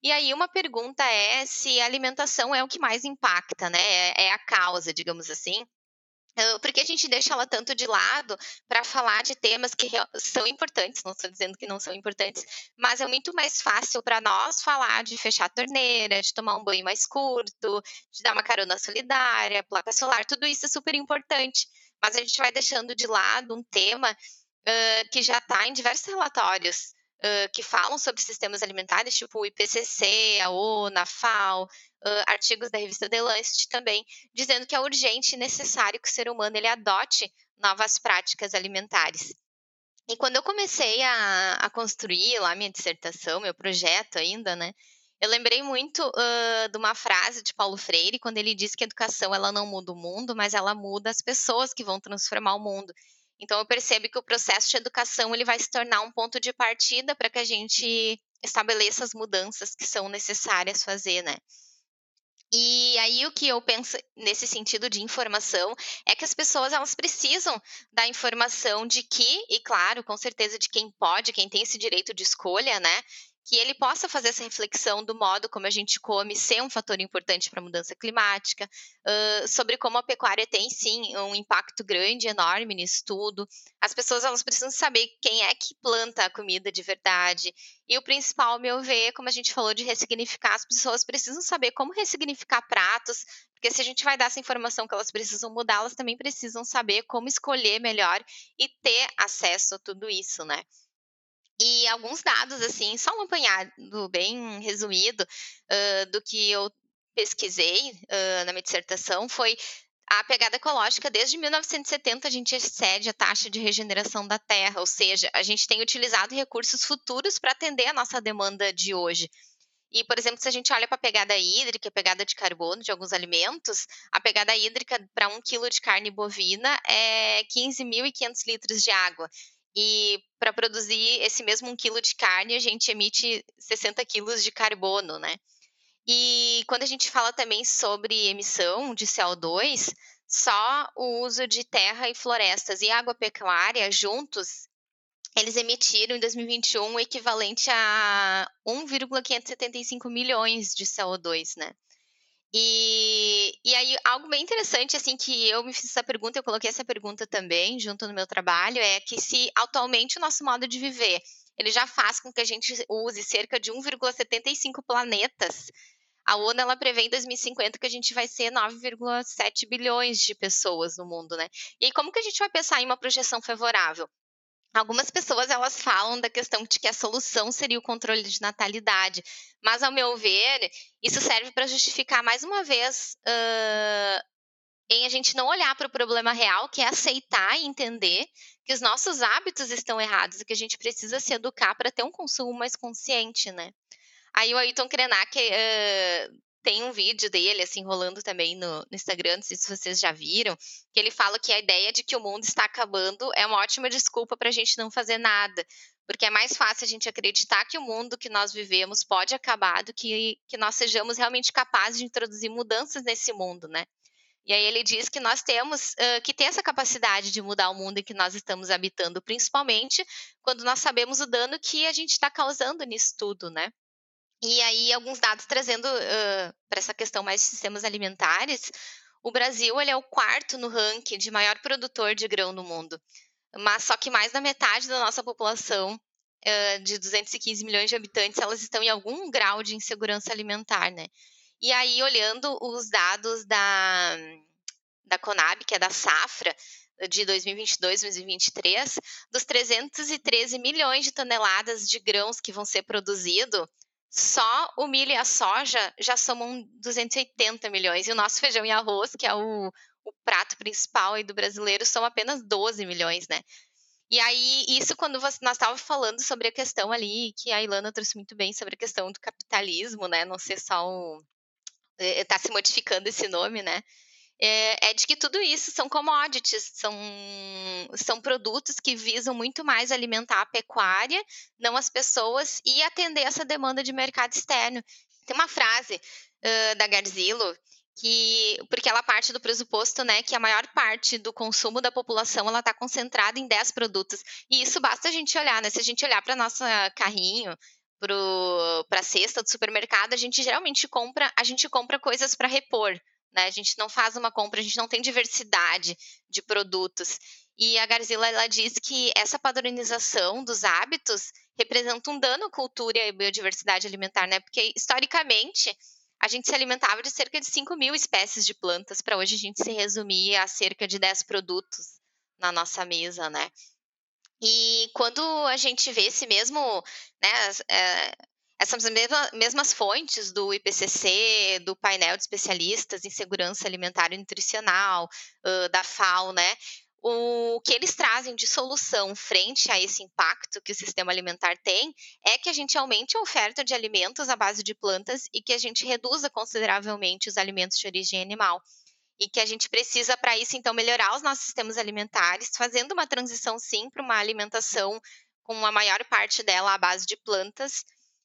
E aí uma pergunta é se a alimentação é o que mais impacta, né? É, é a causa, digamos assim. porque a gente deixa ela tanto de lado para falar de temas que são importantes, não estou dizendo que não são importantes, mas é muito mais fácil para nós falar de fechar a torneira, de tomar um banho mais curto, de dar uma carona solidária, placa solar, tudo isso é super importante, mas a gente vai deixando de lado um tema uh, que já está em diversos relatórios, Uh, que falam sobre sistemas alimentares, tipo o IPCC, a ONU, a FAO, uh, artigos da revista The Lancet também, dizendo que é urgente e necessário que o ser humano ele adote novas práticas alimentares. E quando eu comecei a, a construir lá minha dissertação, meu projeto ainda, né, eu lembrei muito uh, de uma frase de Paulo Freire, quando ele diz que a educação ela não muda o mundo, mas ela muda as pessoas que vão transformar o mundo. Então eu percebo que o processo de educação ele vai se tornar um ponto de partida para que a gente estabeleça as mudanças que são necessárias fazer, né? E aí o que eu penso nesse sentido de informação é que as pessoas elas precisam da informação de que, e claro, com certeza de quem pode, quem tem esse direito de escolha, né? Que ele possa fazer essa reflexão do modo como a gente come ser um fator importante para a mudança climática, uh, sobre como a pecuária tem sim um impacto grande, enorme nisso tudo. As pessoas elas precisam saber quem é que planta a comida de verdade. E o principal, meu ver, como a gente falou de ressignificar, as pessoas precisam saber como ressignificar pratos, porque se a gente vai dar essa informação que elas precisam mudar, elas também precisam saber como escolher melhor e ter acesso a tudo isso, né? E alguns dados, assim, só um apanhado bem resumido uh, do que eu pesquisei uh, na minha dissertação foi a pegada ecológica, desde 1970, a gente excede a taxa de regeneração da terra, ou seja, a gente tem utilizado recursos futuros para atender a nossa demanda de hoje. E, por exemplo, se a gente olha para a pegada hídrica, a pegada de carbono de alguns alimentos, a pegada hídrica para um quilo de carne bovina é 15.500 litros de água. E para produzir esse mesmo quilo de carne, a gente emite 60 quilos de carbono, né? E quando a gente fala também sobre emissão de CO2, só o uso de terra e florestas e água pecuária juntos, eles emitiram em 2021 o equivalente a 1,575 milhões de CO2, né? E, e aí, algo bem interessante, assim, que eu me fiz essa pergunta, eu coloquei essa pergunta também, junto no meu trabalho, é que se atualmente o nosso modo de viver, ele já faz com que a gente use cerca de 1,75 planetas, a ONU, ela prevê em 2050 que a gente vai ser 9,7 bilhões de pessoas no mundo, né? E como que a gente vai pensar em uma projeção favorável? Algumas pessoas elas falam da questão de que a solução seria o controle de natalidade, mas ao meu ver isso serve para justificar mais uma vez uh, em a gente não olhar para o problema real, que é aceitar e entender que os nossos hábitos estão errados e que a gente precisa se educar para ter um consumo mais consciente, né? Aí o Ayrton Krenak uh, tem um vídeo dele, assim, rolando também no, no, Instagram, não sei se vocês já viram, que ele fala que a ideia de que o mundo está acabando é uma ótima desculpa para a gente não fazer nada. Porque é mais fácil a gente acreditar que o mundo que nós vivemos pode acabar do que que nós sejamos realmente capazes de introduzir mudanças nesse mundo, né? E aí ele diz que nós temos uh, que ter essa capacidade de mudar o mundo em que nós estamos habitando, principalmente quando nós sabemos o dano que a gente está causando nisso tudo, né? E aí, alguns dados trazendo uh, para essa questão mais de sistemas alimentares, o Brasil ele é o quarto no ranking de maior produtor de grão no mundo. Mas só que mais da metade da nossa população, uh, de 215 milhões de habitantes, elas estão em algum grau de insegurança alimentar, né? E aí, olhando os dados da, da Conab, que é da Safra, de 2022 2023, dos 313 milhões de toneladas de grãos que vão ser produzidos, só o milho e a soja já somam 280 milhões. E o nosso [LAUGHS] feijão e arroz, que é o, o prato principal do brasileiro, são apenas 12 milhões, né? E aí, isso quando você, nós estávamos falando sobre a questão ali, que a Ilana trouxe muito bem sobre a questão do capitalismo, né? Não ser só o. Está se modificando esse nome, né? É, é, de que tudo isso são commodities, são, são produtos que visam muito mais alimentar a pecuária, não as pessoas, e atender essa demanda de mercado externo. Tem uma frase uh, da Garzilo que porque ela parte do pressuposto, né, que a maior parte do consumo da população ela está concentrada em 10 produtos. E isso basta a gente olhar, né? Se a gente olhar para nossa carrinho, para a cesta do supermercado, a gente geralmente compra, a gente compra coisas para repor, né? A gente não faz uma compra, a gente não tem diversidade de produtos. E a Garzila ela diz que essa padronização dos hábitos representa um dano à cultura e à biodiversidade alimentar, né? Porque historicamente a gente se alimentava de cerca de 5 mil espécies de plantas, para hoje a gente se resumir a cerca de 10 produtos na nossa mesa, né? E quando a gente vê esse mesmo, né, é, essas mesmas, fontes do IPCC, do painel de especialistas em segurança alimentar e nutricional, da FAO, né, o que eles trazem de solução frente a esse impacto que o sistema alimentar tem é que a gente aumente a oferta de alimentos à base de plantas e que a gente reduza consideravelmente os alimentos de origem animal. E que a gente precisa, para isso, então, melhorar os nossos sistemas alimentares, fazendo uma transição, sim, para uma alimentação com a maior parte dela à base de plantas,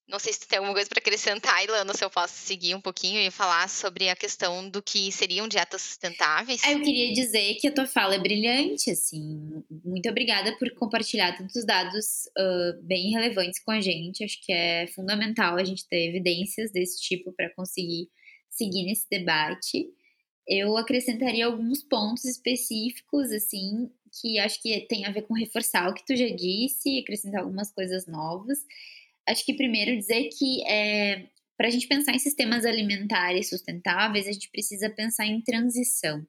não sei se tem alguma coisa para acrescentar, Ilana, se eu posso seguir um pouquinho e falar sobre a questão do que seriam dietas sustentáveis. Eu queria dizer que a tua fala é brilhante, assim. Muito obrigada por compartilhar tantos dados uh, bem relevantes com a gente. Acho que é fundamental a gente ter evidências desse tipo para conseguir seguir nesse debate. Eu acrescentaria alguns pontos específicos, assim, que acho que tem a ver com reforçar o que tu já disse, acrescentar algumas coisas novas acho que primeiro dizer que é, para a gente pensar em sistemas alimentares sustentáveis, a gente precisa pensar em transição.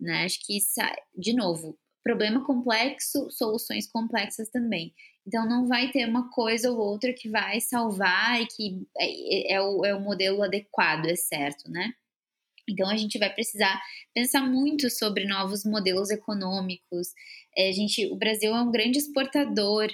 Né? Acho que, isso, de novo, problema complexo, soluções complexas também. Então, não vai ter uma coisa ou outra que vai salvar e que é, é, o, é o modelo adequado, é certo, né? Então, a gente vai precisar pensar muito sobre novos modelos econômicos. É, gente, o Brasil é um grande exportador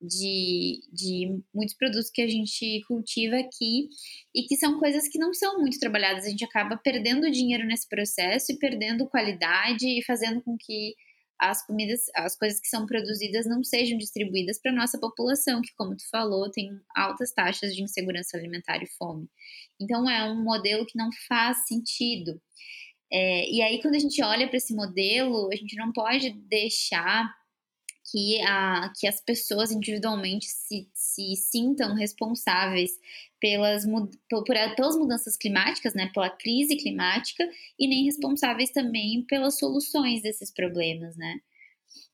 de, de muitos produtos que a gente cultiva aqui e que são coisas que não são muito trabalhadas. A gente acaba perdendo dinheiro nesse processo e perdendo qualidade e fazendo com que as comidas, as coisas que são produzidas não sejam distribuídas para nossa população, que, como tu falou, tem altas taxas de insegurança alimentar e fome. Então, é um modelo que não faz sentido. É, e aí, quando a gente olha para esse modelo, a gente não pode deixar que, a, que as pessoas individualmente se, se sintam responsáveis pelas, por, pelas mudanças climáticas, né, pela crise climática, e nem responsáveis também pelas soluções desses problemas, né.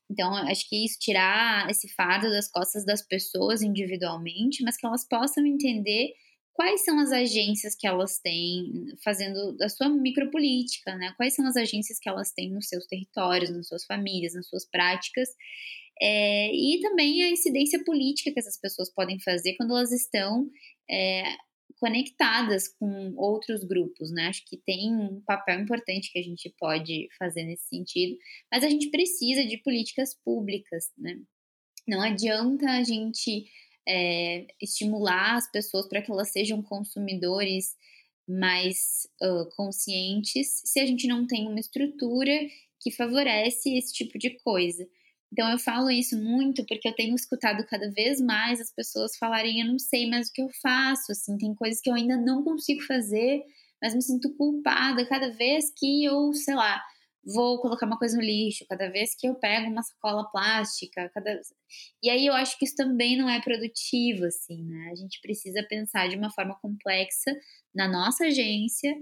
Então, acho que isso tirar esse fardo das costas das pessoas individualmente, mas que elas possam entender quais são as agências que elas têm fazendo a sua micropolítica, né? Quais são as agências que elas têm nos seus territórios, nas suas famílias, nas suas práticas, é, e também a incidência política que essas pessoas podem fazer quando elas estão é, conectadas com outros grupos, né? Acho que tem um papel importante que a gente pode fazer nesse sentido, mas a gente precisa de políticas públicas, né? Não adianta a gente é, estimular as pessoas para que elas sejam consumidores mais uh, conscientes se a gente não tem uma estrutura que favorece esse tipo de coisa. Então eu falo isso muito porque eu tenho escutado cada vez mais as pessoas falarem, eu não sei mais o que eu faço, assim, tem coisas que eu ainda não consigo fazer, mas me sinto culpada cada vez que eu, sei lá, vou colocar uma coisa no lixo, cada vez que eu pego uma sacola plástica, cada E aí eu acho que isso também não é produtivo, assim, né? A gente precisa pensar de uma forma complexa na nossa agência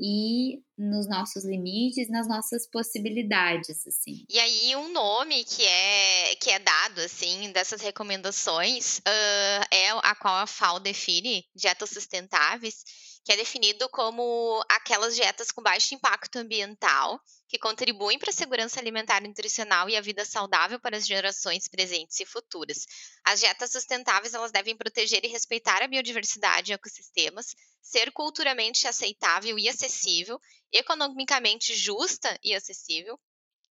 e nos nossos limites, nas nossas possibilidades, assim. E aí um nome que é que é dado assim dessas recomendações uh, é a qual a FAO define dietas sustentáveis, que é definido como aquelas dietas com baixo impacto ambiental que contribuem para a segurança alimentar e nutricional e a vida saudável para as gerações presentes e futuras. As dietas sustentáveis elas devem proteger e respeitar a biodiversidade e ecossistemas, ser culturalmente aceitável e acessível, economicamente justa e acessível,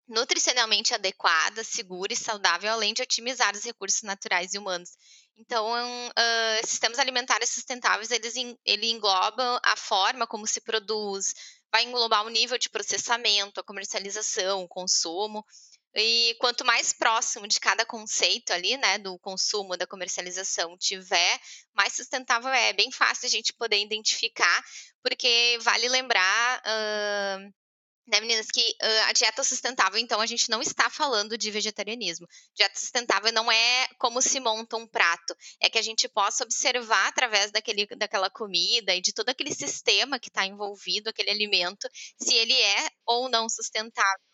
nutricionalmente adequada, segura e saudável, além de otimizar os recursos naturais e humanos. Então, uh, sistemas alimentares sustentáveis, eles ele englobam a forma como se produz, vai englobar o nível de processamento, a comercialização, o consumo. E quanto mais próximo de cada conceito ali, né, do consumo, da comercialização tiver, mais sustentável é. É bem fácil a gente poder identificar, porque vale lembrar uh, né, meninas, que uh, a dieta sustentável, então, a gente não está falando de vegetarianismo. Dieta sustentável não é como se monta um prato, é que a gente possa observar através daquele, daquela comida e de todo aquele sistema que está envolvido, aquele alimento, se ele é ou não sustentável.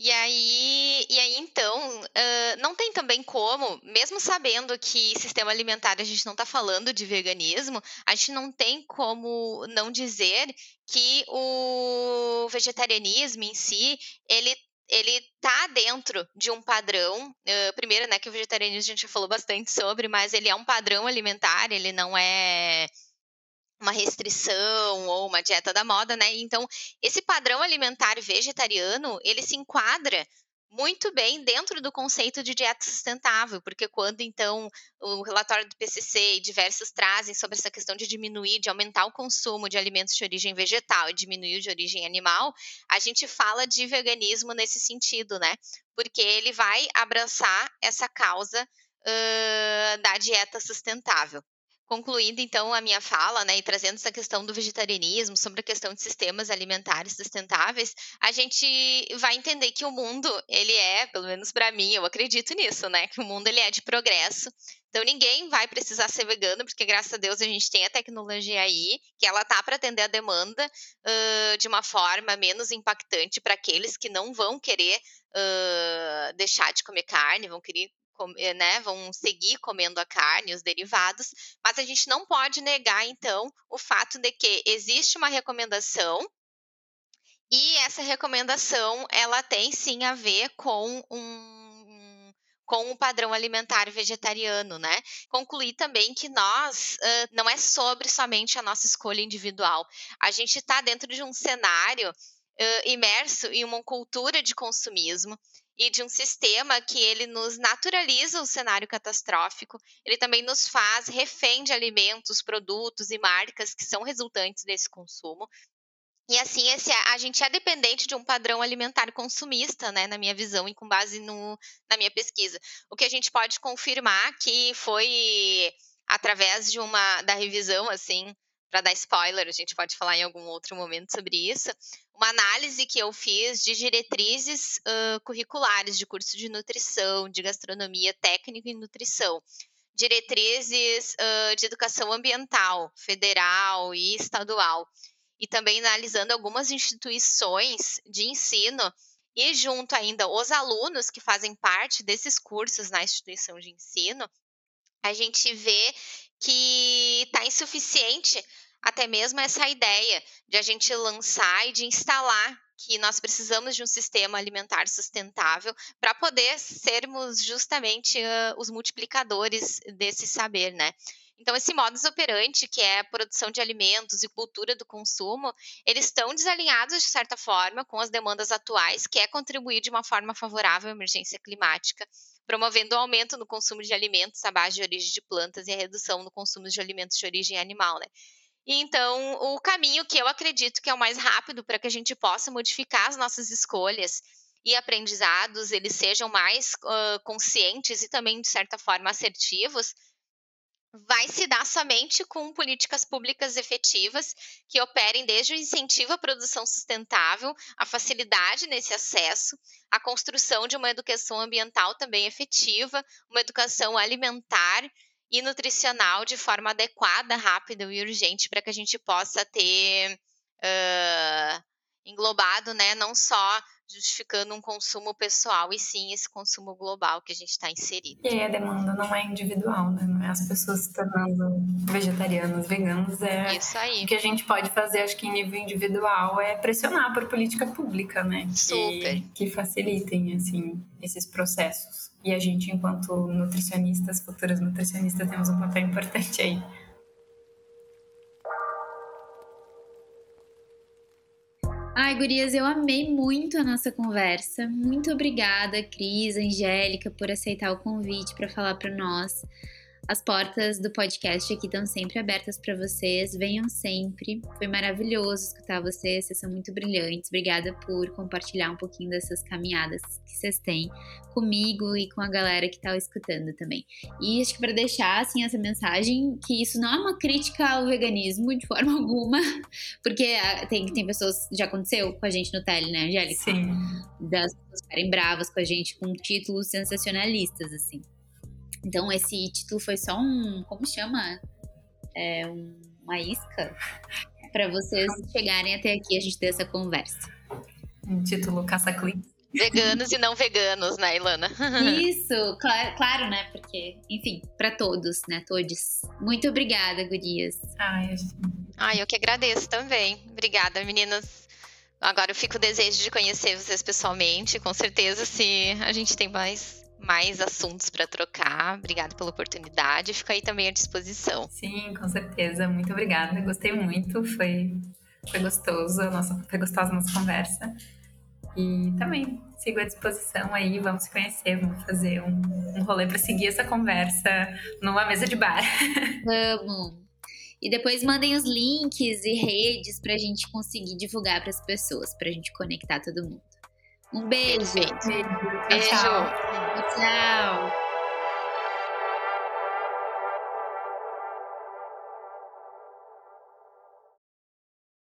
E aí, e aí então, uh, não tem também como, mesmo sabendo que sistema alimentar a gente não está falando de veganismo, a gente não tem como não dizer que o vegetarianismo em si, ele ele tá dentro de um padrão. Uh, primeiro, né, que o vegetarianismo a gente já falou bastante sobre, mas ele é um padrão alimentar, ele não é uma restrição ou uma dieta da moda, né? Então, esse padrão alimentar vegetariano, ele se enquadra muito bem dentro do conceito de dieta sustentável, porque quando então o relatório do PCC e diversos trazem sobre essa questão de diminuir, de aumentar o consumo de alimentos de origem vegetal e diminuir o de origem animal, a gente fala de veganismo nesse sentido, né? Porque ele vai abraçar essa causa uh, da dieta sustentável. Concluindo, então, a minha fala, né, e trazendo essa questão do vegetarianismo, sobre a questão de sistemas alimentares sustentáveis, a gente vai entender que o mundo, ele é, pelo menos para mim, eu acredito nisso, né, que o mundo ele é de progresso. Então, ninguém vai precisar ser vegano, porque graças a Deus a gente tem a tecnologia aí, que ela tá para atender a demanda uh, de uma forma menos impactante para aqueles que não vão querer uh, deixar de comer carne, vão querer eh, né, vão seguir comendo a carne, os derivados, mas a gente não pode negar, então, o fato de que existe uma recomendação e essa recomendação ela tem sim a ver com um com o padrão alimentar vegetariano, né? Concluir também que nós uh, não é sobre somente a nossa escolha individual. A gente está dentro de um cenário uh, imerso em uma cultura de consumismo e de um sistema que ele nos naturaliza o cenário catastrófico, ele também nos faz refém de alimentos, produtos e marcas que são resultantes desse consumo. E assim, esse, a gente é dependente de um padrão alimentar consumista, né, na minha visão e com base no, na minha pesquisa. O que a gente pode confirmar que foi através de uma da revisão assim para dar spoiler, a gente pode falar em algum outro momento sobre isso, uma análise que eu fiz de diretrizes uh, curriculares de curso de nutrição, de gastronomia técnica e nutrição. Diretrizes uh, de educação ambiental, federal e estadual. E também analisando algumas instituições de ensino e junto ainda os alunos que fazem parte desses cursos na instituição de ensino, a gente vê que está insuficiente até mesmo essa ideia de a gente lançar e de instalar que nós precisamos de um sistema alimentar sustentável para poder sermos justamente uh, os multiplicadores desse saber, né? Então, esse modus operandi, que é a produção de alimentos e cultura do consumo, eles estão desalinhados, de certa forma, com as demandas atuais, que é contribuir de uma forma favorável à emergência climática, promovendo o aumento no consumo de alimentos à base de origem de plantas e a redução no consumo de alimentos de origem animal, né? Então, o caminho que eu acredito que é o mais rápido para que a gente possa modificar as nossas escolhas e aprendizados, eles sejam mais uh, conscientes e também, de certa forma, assertivos, vai se dar somente com políticas públicas efetivas que operem desde o incentivo à produção sustentável, a facilidade nesse acesso, a construção de uma educação ambiental também efetiva, uma educação alimentar e nutricional de forma adequada, rápida e urgente para que a gente possa ter uh, englobado, né, não só justificando um consumo pessoal, e sim esse consumo global que a gente está inserido. E a demanda não é individual, né? Não é as pessoas se tornando vegetarianos, veganos. É Isso aí. O que a gente pode fazer, acho que em nível individual, é pressionar por política pública, né? Super. Que, que facilitem, assim, esses processos. E a gente, enquanto nutricionistas, futuras nutricionistas, temos um papel importante aí. Ai, gurias, eu amei muito a nossa conversa. Muito obrigada, Cris, Angélica, por aceitar o convite para falar para nós. As portas do podcast aqui estão sempre abertas para vocês. Venham sempre. Foi maravilhoso escutar vocês. Vocês são muito brilhantes. Obrigada por compartilhar um pouquinho dessas caminhadas que vocês têm comigo e com a galera que está escutando também. E acho que para deixar assim essa mensagem que isso não é uma crítica ao veganismo de forma [LAUGHS] alguma, porque ah, tem tem pessoas já aconteceu com a gente no tele, né, Angélica? Sim. Das pessoas ficarem bravas com a gente com títulos sensacionalistas assim. Então, esse título foi só um. Como chama? É um, uma isca [LAUGHS] para vocês chegarem até aqui a gente ter essa conversa. Um título caça-cliques. Veganos e não veganos, né, Ilana? [LAUGHS] Isso, claro, claro, né? Porque, enfim, para todos, né? Todos. Muito obrigada, gurias. Ai, Ai, eu que agradeço também. Obrigada, meninas. Agora eu fico o desejo de conhecer vocês pessoalmente. Com certeza, se a gente tem mais mais assuntos para trocar. Obrigada pela oportunidade. Fico aí também à disposição. Sim, com certeza. Muito obrigada. Gostei muito. Foi, foi gostoso. A nossa, foi gostosa a nossa conversa. E também sigo à disposição aí. Vamos se conhecer. Vamos fazer um, um rolê para seguir essa conversa numa mesa de bar. [LAUGHS] Vamos! E depois mandem os links e redes para a gente conseguir divulgar para as pessoas, para a gente conectar todo mundo. Um beijo. Perfeito. Beijo. Beijo. Tchau. now.